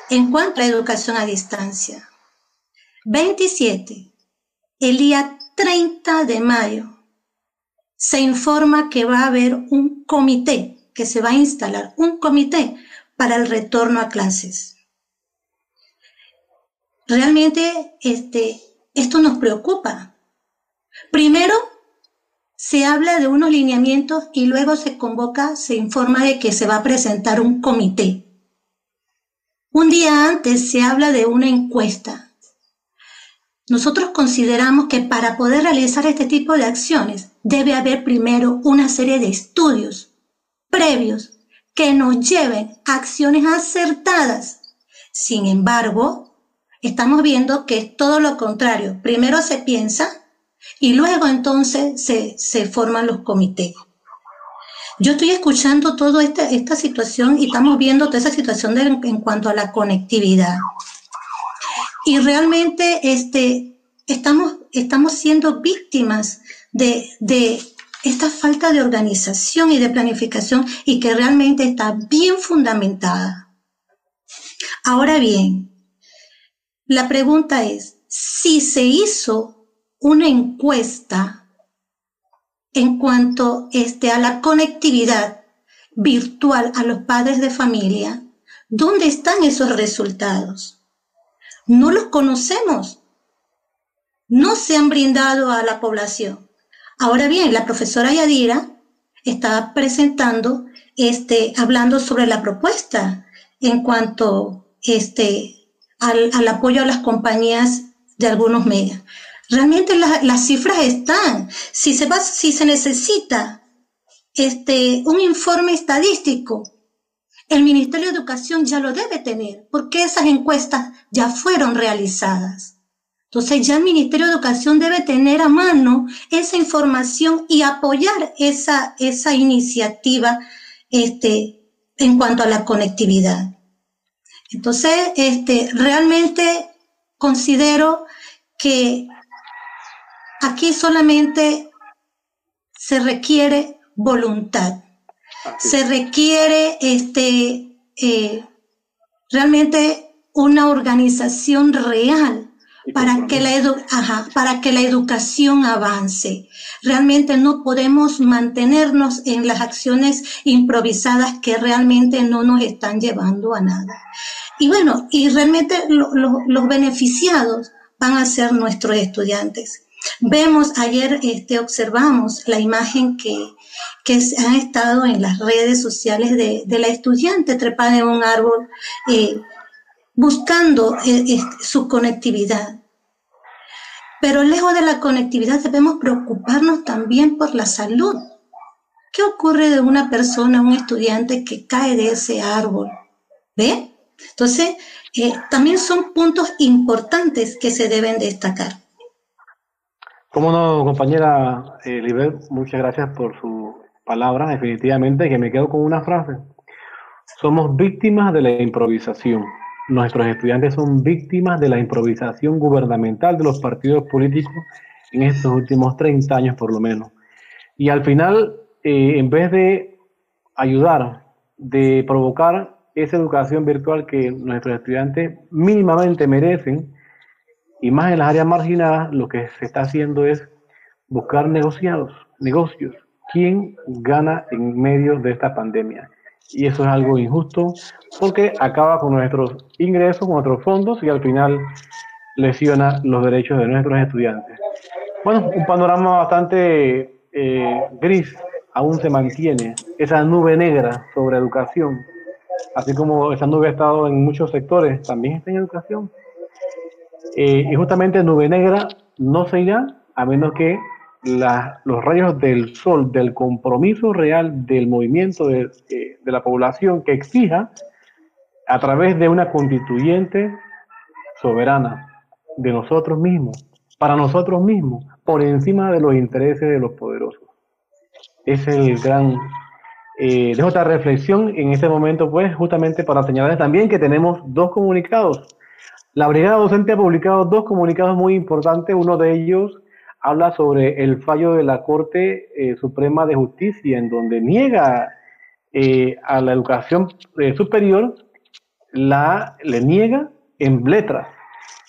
en cuanto a educación a distancia. 27. El día 30 de mayo se informa que va a haber un comité, que se va a instalar un comité para el retorno a clases. Realmente este, esto nos preocupa. Primero, se habla de unos lineamientos y luego se convoca, se informa de que se va a presentar un comité. Un día antes se habla de una encuesta. Nosotros consideramos que para poder realizar este tipo de acciones debe haber primero una serie de estudios previos que nos lleven a acciones acertadas. Sin embargo, estamos viendo que es todo lo contrario. Primero se piensa y luego entonces se, forman los comités. Yo estoy escuchando toda esta, esta situación y estamos viendo toda esa situación en cuanto a la conectividad. Y realmente este, estamos, estamos siendo víctimas de, de esta falta de organización y de planificación y que realmente está bien fundamentada. Ahora bien, la pregunta es, si se hizo una encuesta en cuanto este, a la conectividad virtual a los padres de familia, ¿dónde están esos resultados? No los conocemos. No se han brindado a la población. Ahora bien, la profesora Yadira está presentando, este, hablando sobre la propuesta en cuanto este, al, apoyo a las compañías de algunos medios. Realmente las cifras están. Si se, va, si se necesita este, un informe estadístico, el Ministerio de Educación ya lo debe tener, porque esas encuestas ya fueron realizadas. Entonces ya el Ministerio de Educación debe tener a mano esa información y apoyar esa, esa iniciativa este, en cuanto a la conectividad. Entonces, este, realmente considero que aquí solamente se requiere voluntad, se requiere este, eh, realmente una organización real para que, la para que la educación avance. Realmente no podemos mantenernos en las acciones improvisadas que realmente no nos están llevando a nada. Y bueno, y realmente los beneficiados van a ser nuestros estudiantes. Vemos, ayer este, observamos la imagen que, que ha estado en las redes sociales de, la estudiante trepada en un árbol. Eh, buscando eh, su conectividad. Pero lejos de la conectividad debemos preocuparnos también por la salud. ¿Qué ocurre de una persona, un estudiante que cae de ese árbol? ¿Ve? Entonces, eh, también son puntos importantes que se deben destacar. Cómo no, compañera eh, muchas gracias por su palabra. Definitivamente que me quedo con una frase. Somos víctimas de la improvisación nuestros estudiantes son víctimas de la improvisación gubernamental de los partidos políticos en estos últimos 30 años por lo menos. Y al final, eh, en vez de ayudar, de provocar esa educación virtual que nuestros estudiantes mínimamente merecen, y más en las áreas marginadas, lo que se está haciendo es buscar negociados, negocios. ¿Quién gana en medio de esta pandemia? Y eso es algo injusto porque acaba con nuestros ingresos, con nuestros fondos y al final lesiona los derechos de nuestros estudiantes. Bueno, un panorama bastante eh, gris aún se mantiene, esa nube negra sobre educación, así como esa nube ha estado en muchos sectores, también está en educación. Eh, y justamente nube negra no se irá a menos que los rayos del sol, del compromiso real del movimiento de, eh, de la población que exija a través de una constituyente soberana de nosotros mismos, para nosotros mismos, por encima de los intereses de los poderosos. Es el gran... Eh, dejo esta reflexión en este momento, pues, justamente para señalar también que tenemos dos comunicados. La Brigada Docente ha publicado dos comunicados muy importantes. Uno de ellos habla sobre el fallo de la Corte eh, Suprema de Justicia, en donde niega eh, a la educación eh, superior, la, le niega en letras.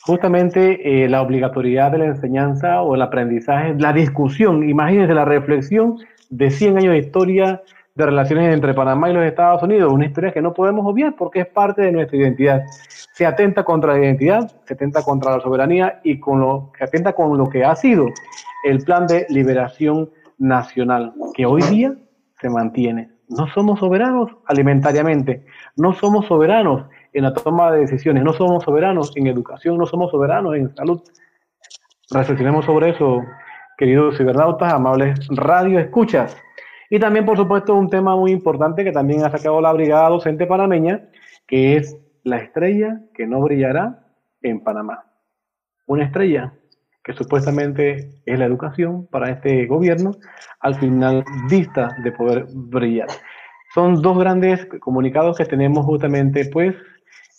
Justamente la obligatoriedad de la enseñanza o el aprendizaje, la discusión, imagínense la reflexión de 100 años de historia de relaciones entre Panamá y los Estados Unidos, una historia que no podemos obviar porque es parte de nuestra identidad. Se atenta contra la identidad, se atenta contra la soberanía y con lo, se atenta con lo que ha sido el plan de liberación nacional, que hoy día se mantiene. No somos soberanos alimentariamente, no somos soberanos en la toma de decisiones, no somos soberanos en educación, no somos soberanos en salud. Reflexionemos sobre eso, queridos cibernautas, amables radio escuchas. Y también, por supuesto, un tema muy importante que también ha sacado la Brigada Docente Panameña, que es la estrella que no brillará en Panamá. Una estrella que supuestamente es la educación para este gobierno, al final vista de poder brillar. Son dos grandes comunicados que tenemos justamente pues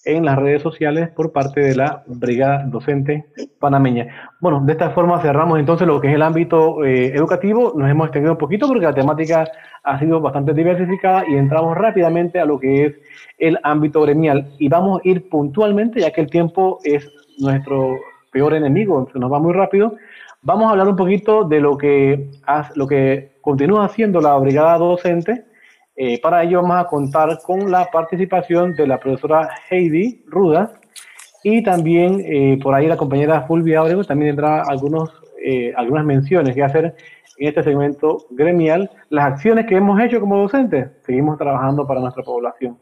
en las redes sociales por parte de la Brigada Docente Panameña. Bueno, de esta forma cerramos entonces lo que es el ámbito eh, educativo. Nos hemos extendido un poquito porque la temática ha sido bastante diversificada y entramos rápidamente a lo que es el ámbito gremial. Y vamos a ir puntualmente, ya que el tiempo es nuestro peor enemigo, se nos va muy rápido. Vamos a hablar un poquito de lo que, lo que continúa haciendo la Brigada Docente eh, para ello vamos a contar con la participación de la profesora Heidi Ruda y también eh, por ahí la compañera Fulvia Abrego también tendrá algunos, eh, algunas menciones que hacer en este segmento gremial. Las acciones que hemos hecho como docentes, seguimos trabajando para nuestra población,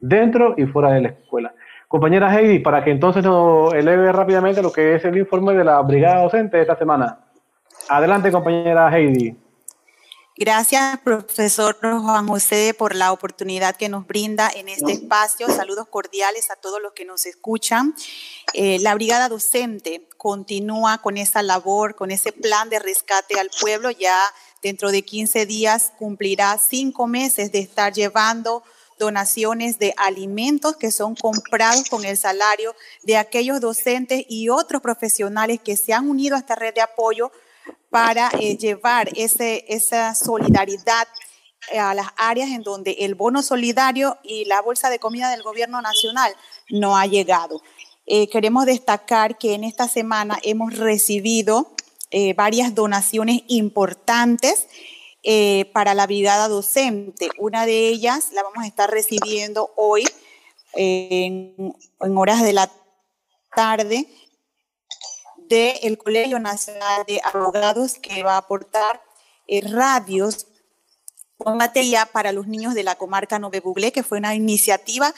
dentro y fuera de la escuela. Compañera Heidi, para que entonces nos eleve rápidamente lo que es el informe de la brigada docente de esta semana. Adelante, compañera Heidi. Gracias, profesor Juan José, por la oportunidad que nos brinda en este espacio. Saludos cordiales a todos los que nos escuchan. Eh, la brigada docente continúa con esa labor, con ese plan de rescate al pueblo. Ya dentro de 15 días cumplirá cinco meses de estar llevando donaciones de alimentos que son comprados con el salario de aquellos docentes y otros profesionales que se han unido a esta red de apoyo para eh, llevar esa solidaridad eh, a las áreas en donde el bono solidario y la bolsa de comida del gobierno nacional no ha llegado. Eh, queremos destacar que en esta semana hemos recibido varias donaciones importantes para la brigada docente. Una de ellas la vamos a estar recibiendo hoy en horas de la tarde del Colegio Nacional de Abogados que va a aportar eh, radios con materia para los niños de la comarca Nove Buglé, que fue una iniciativa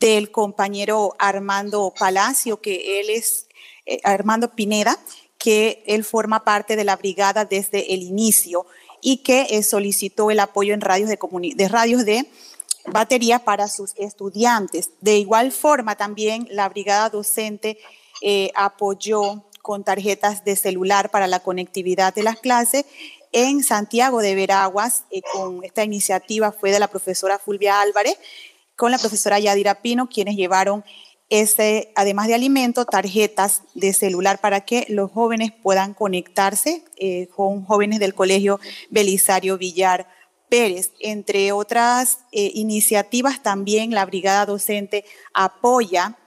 del compañero Armando Palacio, que él es eh, Armando Pineda, que él forma parte de la brigada desde el inicio y que eh, solicitó el apoyo en radios de, de radios de batería para sus estudiantes. De igual forma, también la brigada docente apoyó con tarjetas de celular para la conectividad de las clases. En Santiago de Veraguas, eh, con esta iniciativa fue de la profesora Fulvia Álvarez, con la profesora Yadira Pino, quienes llevaron ese, además de alimento, tarjetas de celular para que los jóvenes puedan conectarse eh, con jóvenes del Colegio Belisario Villar Pérez. Entre otras eh, iniciativas, también la Brigada Docente apoya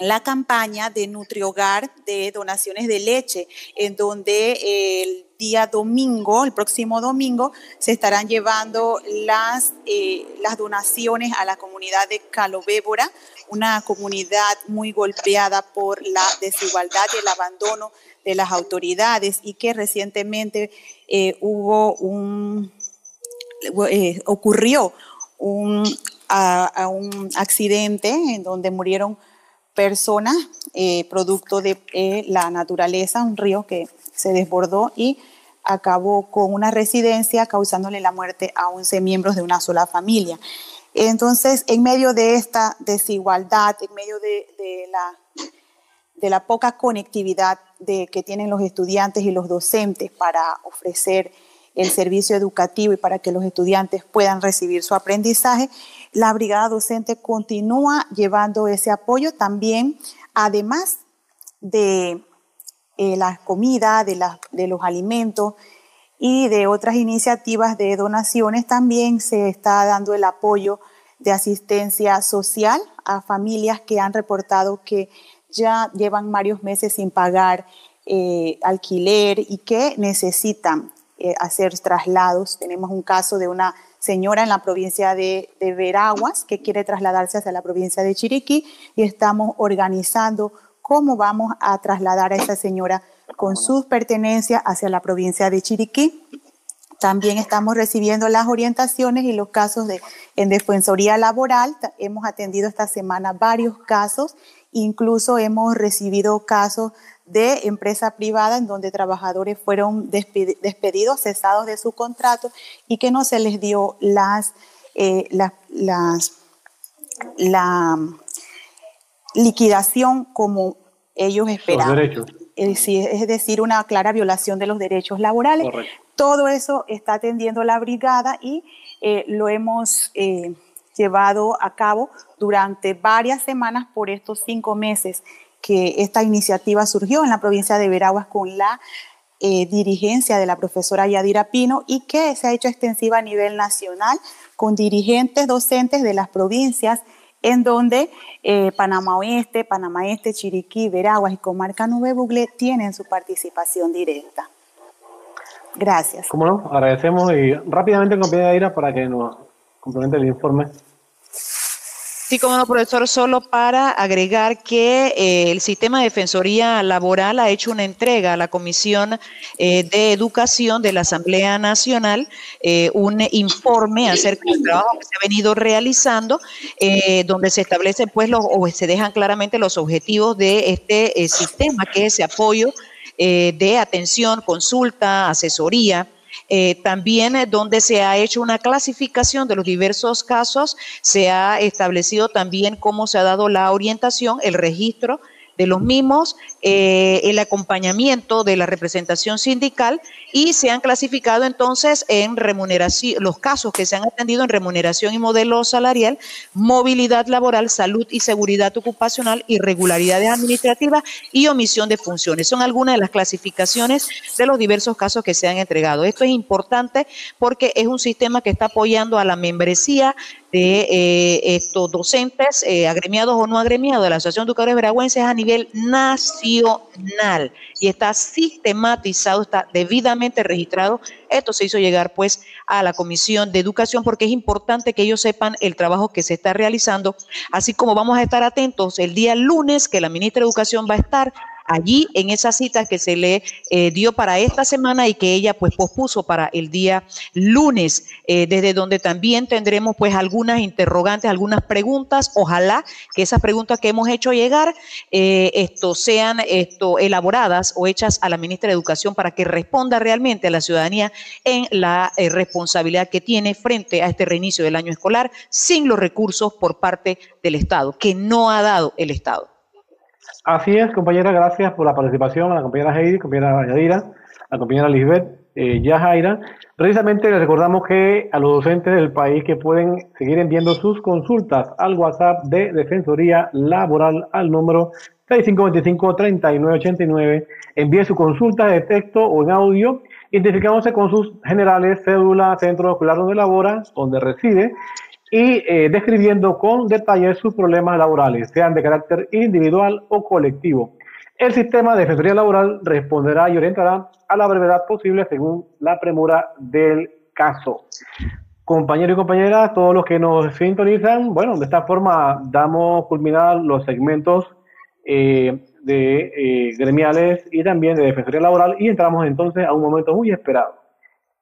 la campaña de Nutriogar de donaciones de leche, en donde el día domingo, el próximo domingo, se estarán llevando las, eh, las donaciones a la comunidad de Calobébora, una comunidad muy golpeada por la desigualdad y el abandono de las autoridades y que recientemente eh, hubo un, eh, ocurrió un, un accidente en donde murieron personas, eh, producto de eh, la naturaleza, un río que se desbordó y acabó con una residencia causándole la muerte a 11 miembros de una sola familia. Entonces, en medio de esta desigualdad, en medio de, la, de la poca conectividad de, que tienen los estudiantes y los docentes para ofrecer el servicio educativo y para que los estudiantes puedan recibir su aprendizaje, la brigada docente continúa llevando ese apoyo. También además de eh, la comida, de, los alimentos y de otras iniciativas de donaciones, también se está dando el apoyo de asistencia social a familias que han reportado que ya llevan varios meses sin pagar eh, alquiler y que necesitan eh, hacer traslados. Tenemos un caso de una señora en la provincia de, de, Veraguas que quiere trasladarse hacia la provincia de Chiriquí y estamos organizando cómo vamos a trasladar a esa señora con sus pertenencias hacia la provincia de Chiriquí. También estamos recibiendo las orientaciones y los casos de, en defensoría laboral. Hemos atendido esta semana varios casos, incluso hemos recibido casos de empresa privada en donde trabajadores fueron despedidos, cesados de su contrato y que no se les dio las, eh, las, la liquidación como ellos esperaban. Es decir, una clara violación de los derechos laborales. Todo eso está atendiendo la brigada y eh, lo hemos eh, llevado a cabo durante varias semanas por estos cinco meses que esta iniciativa surgió en la provincia de Veraguas con la eh, dirigencia de la profesora Yadira Pino y que se ha hecho extensiva a nivel nacional con dirigentes docentes de las provincias en donde eh, Panamá Oeste, Panamá Este, Chiriquí, Veraguas y Comarca Nube Bugle tienen su participación directa. Gracias. Como no, agradecemos y rápidamente compañera Yadira para que nos complemente el informe. Sí, como no, profesor, solo para agregar que eh, el sistema de defensoría laboral ha hecho una entrega a la Comisión eh, de Educación de la Asamblea Nacional, eh, un informe acerca del trabajo que se ha venido realizando, donde se establecen pues los, o se dejan claramente los objetivos de este sistema, que es ese apoyo de atención, consulta, asesoría eh, también eh, donde se ha hecho una clasificación de los diversos casos, se ha establecido también cómo se ha dado la orientación, el registro de los mismos, eh, el acompañamiento de la representación sindical y se han clasificado entonces en remuneración, los casos que se han atendido en remuneración y modelo salarial, movilidad laboral, salud y seguridad ocupacional, irregularidades administrativas y omisión de funciones. Son algunas de las clasificaciones de los diversos casos que se han entregado. Esto es importante porque es un sistema que está apoyando a la membresía de eh, estos docentes, eh, agremiados o no agremiados de la Asociación de Educadores Veragüenses a nivel nacional y está sistematizado, está debidamente registrado. Esto se hizo llegar pues a la Comisión de Educación porque es importante que ellos sepan el trabajo que se está realizando, así como vamos a estar atentos el día lunes que la ministra de Educación va a estar allí en esa cita que se le eh, dio para esta semana y que ella pues pospuso para el día lunes, eh, desde donde también tendremos pues algunas interrogantes, algunas preguntas. Ojalá que esas preguntas que hemos hecho llegar eh, esto, sean esto, elaboradas o hechas a la ministra de Educación para que responda realmente a la ciudadanía en la responsabilidad que tiene frente a este reinicio del año escolar sin los recursos por parte del Estado, que no ha dado el Estado. Así es, compañera, gracias por la participación a la compañera Heidi, compañera Yadira, la compañera Lisbeth, eh, Yajaira. Precisamente les recordamos que a los docentes del país que pueden seguir enviando sus consultas al WhatsApp de Defensoría Laboral al número 6525-3989. Envíe su consulta de texto o en audio, identificándose con sus generales, cédula, centro escolar donde labora, donde reside y eh, describiendo con detalle sus problemas laborales, sean de carácter individual o colectivo. El sistema de defensoría laboral responderá y orientará a la brevedad posible según la premura del caso. Compañeros y compañeras, todos los que nos sintonizan, bueno, de esta forma damos culminar los segmentos eh, de eh, gremiales y también de defensoría laboral y entramos entonces a un momento muy esperado.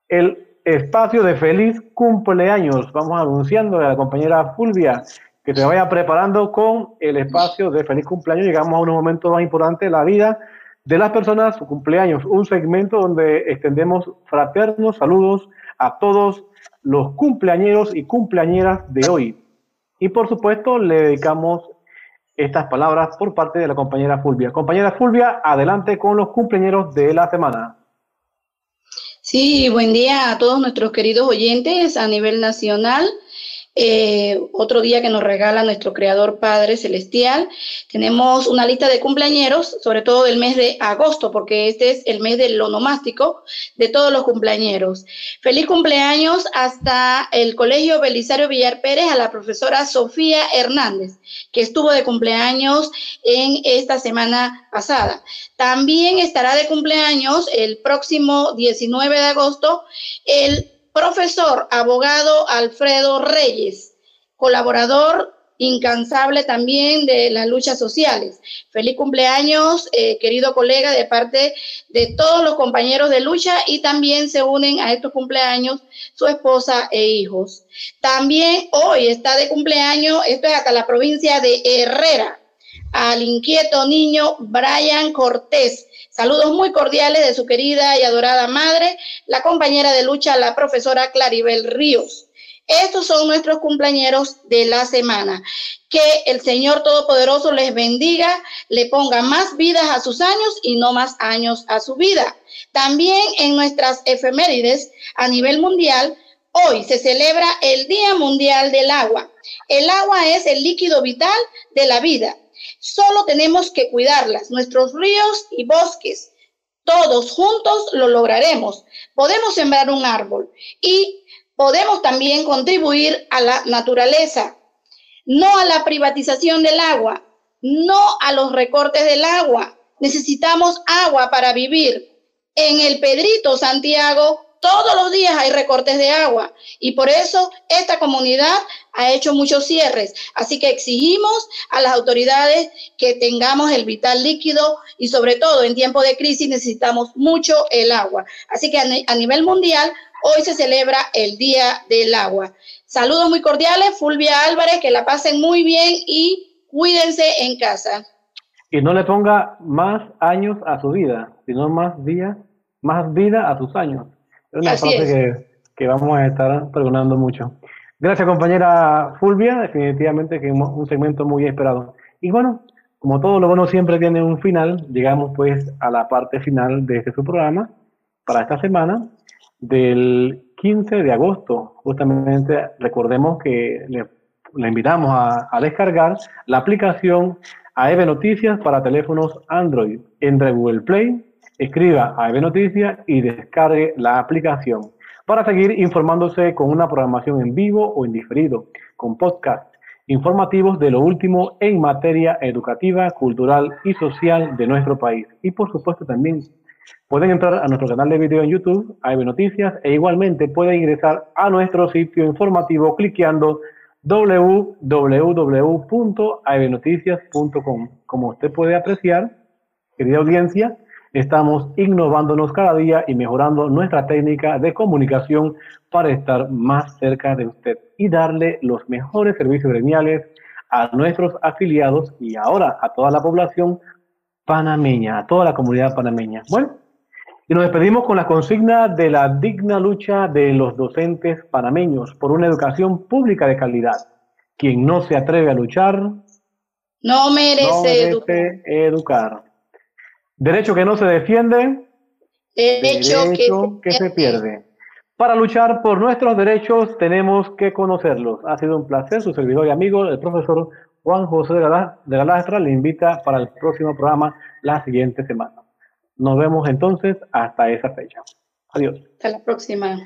El espacio de feliz cumpleaños. Vamos anunciando a la compañera Fulvia que se vaya preparando con el espacio de feliz cumpleaños. Llegamos a un momento más importante de la vida de las personas, su cumpleaños, un segmento donde extendemos fraternos saludos a todos los cumpleañeros y cumpleañeras de hoy. Y por supuesto le dedicamos estas palabras por parte de la compañera Fulvia. Compañera Fulvia, adelante con los cumpleañeros de la semana. Sí, buen día a todos nuestros queridos oyentes a nivel nacional. Eh, otro día que nos regala nuestro Creador Padre Celestial. Tenemos una lista de cumpleañeros, sobre todo del mes de agosto, porque este es el mes del onomástico de todos los cumpleañeros. Feliz cumpleaños hasta el Colegio Belisario Villar Pérez a la profesora Sofía Hernández, que estuvo de cumpleaños en esta semana pasada. También estará de cumpleaños el próximo 19 de agosto el profesor abogado Alfredo Reyes, colaborador incansable también de las luchas sociales. Feliz cumpleaños, eh, querido colega, de parte de todos los compañeros de lucha y también se unen a estos cumpleaños su esposa e hijos. También hoy está de cumpleaños, esto es acá la provincia de Herrera, al inquieto niño Brian Cortés, Saludos muy cordiales de su querida y adorada madre, la compañera de lucha, la profesora Claribel Ríos. Estos son nuestros cumpleaños de la semana. Que el Señor Todopoderoso les bendiga, le ponga más vidas a sus años y no más años a su vida. También en nuestras efemérides a nivel mundial, hoy se celebra el Día Mundial del Agua. El agua es el líquido vital de la vida Solo tenemos que cuidarlas, nuestros ríos y bosques. Todos juntos lo lograremos. Podemos sembrar un árbol y podemos también contribuir a la naturaleza, no a la privatización del agua, no a los recortes del agua. Necesitamos agua para vivir. En el Pedrito Santiago todos los días hay recortes de agua y por eso esta comunidad ha hecho muchos cierres. Así que exigimos a las autoridades que tengamos el vital líquido y sobre todo en tiempo de crisis necesitamos mucho el agua. Así que a nivel mundial hoy se celebra el Día del Agua. Saludos muy cordiales, Fulvia Álvarez, que la pasen muy bien y cuídense en casa. Y no le ponga más años a su vida, sino más días, más vida a sus años. Es una frase que, vamos a estar pregonando mucho. Gracias, compañera Fulvia. Definitivamente que un segmento muy esperado. Y bueno, como todo lo bueno siempre tiene un final, llegamos pues a la parte final de este su programa para esta semana del 15 de agosto. Justamente recordemos que le, invitamos a, a, descargar la aplicación AEB Noticias para teléfonos Android. Entre Google Play escriba a EB Noticias y descargue la aplicación para seguir informándose con una programación en vivo o en diferido, con podcasts informativos de lo último en materia educativa, cultural y social de nuestro país. Y por supuesto también pueden entrar a nuestro canal de video en YouTube, AEB Noticias, e igualmente pueden ingresar a nuestro sitio informativo cliqueando www.aebnoticias.com. Como usted puede apreciar, querida audiencia, Estamos innovándonos cada día y mejorando nuestra técnica de comunicación para estar más cerca de usted y darle los mejores servicios gremiales a nuestros afiliados y ahora a toda la población panameña, a toda la comunidad panameña. Bueno, y nos despedimos con la consigna de la digna lucha de los docentes panameños por una educación pública de calidad. Quien no se atreve a luchar, no merece, educar. Derecho que no se defiende, derecho, que, se pierde. Para luchar por nuestros derechos tenemos que conocerlos. Ha sido un placer, su servidor y amigo, el profesor Juan José de la, de Lastra, le invita para el próximo programa la siguiente semana. Nos vemos entonces hasta esa fecha. Adiós. Hasta la próxima.